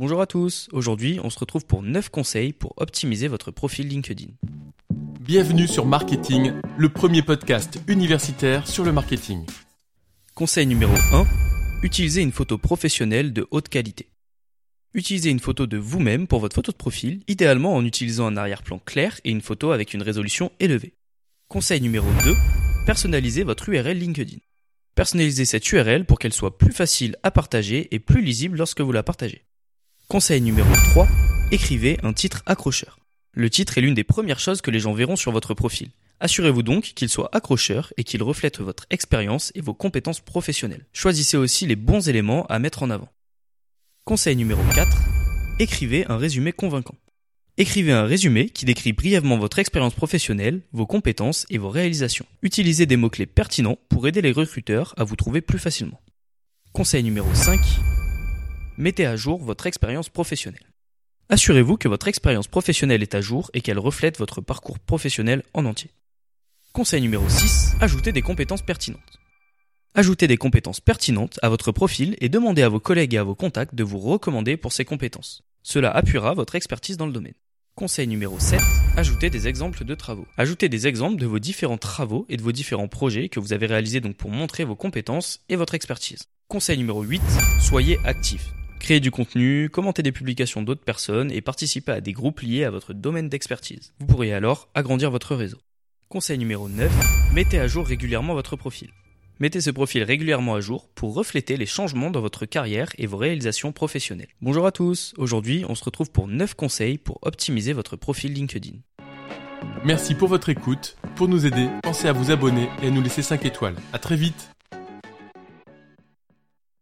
Bonjour à tous, aujourd'hui on se retrouve pour 9 conseils pour optimiser votre profil LinkedIn. Bienvenue sur Marketing, le premier podcast universitaire sur le marketing. Conseil numéro 1, utilisez une photo professionnelle de haute qualité. Utilisez une photo de vous-même pour votre photo de profil, idéalement en utilisant un arrière-plan clair et une photo avec une résolution élevée. Conseil numéro 2, personnalisez votre URL LinkedIn. Personnalisez cette URL pour qu'elle soit plus facile à partager et plus lisible lorsque vous la partagez. Conseil numéro 3, écrivez un titre accrocheur. Le titre est l'une des premières choses que les gens verront sur votre profil. Assurez-vous donc qu'il soit accrocheur et qu'il reflète votre expérience et vos compétences professionnelles. Choisissez aussi les bons éléments à mettre en avant. Conseil numéro 4, écrivez un résumé convaincant. Écrivez un résumé qui décrit brièvement votre expérience professionnelle, vos compétences et vos réalisations. Utilisez des mots-clés pertinents pour aider les recruteurs à vous trouver plus facilement. Conseil numéro 5, mettez à jour votre expérience professionnelle. Assurez-vous que votre expérience professionnelle est à jour et qu'elle reflète votre parcours professionnel en entier. Conseil numéro 6, ajoutez des compétences pertinentes. Ajoutez des compétences pertinentes à votre profil et demandez à vos collègues et à vos contacts de vous recommander pour ces compétences. Cela appuiera votre expertise dans le domaine. Conseil numéro 7, ajoutez des exemples de travaux. Ajoutez des exemples de vos différents travaux et de vos différents projets que vous avez réalisés donc pour montrer vos compétences et votre expertise. Conseil numéro 8, soyez actif. Créez du contenu, commentez des publications d'autres personnes et participez à des groupes liés à votre domaine d'expertise. Vous pourriez alors agrandir votre réseau. Conseil numéro 9, mettez à jour régulièrement votre profil. Mettez ce profil régulièrement à jour pour refléter les changements dans votre carrière et vos réalisations professionnelles. Bonjour à tous, aujourd'hui on se retrouve pour 9 conseils pour optimiser votre profil LinkedIn. Merci pour votre écoute. Pour nous aider, pensez à vous abonner et à nous laisser 5 étoiles. À très vite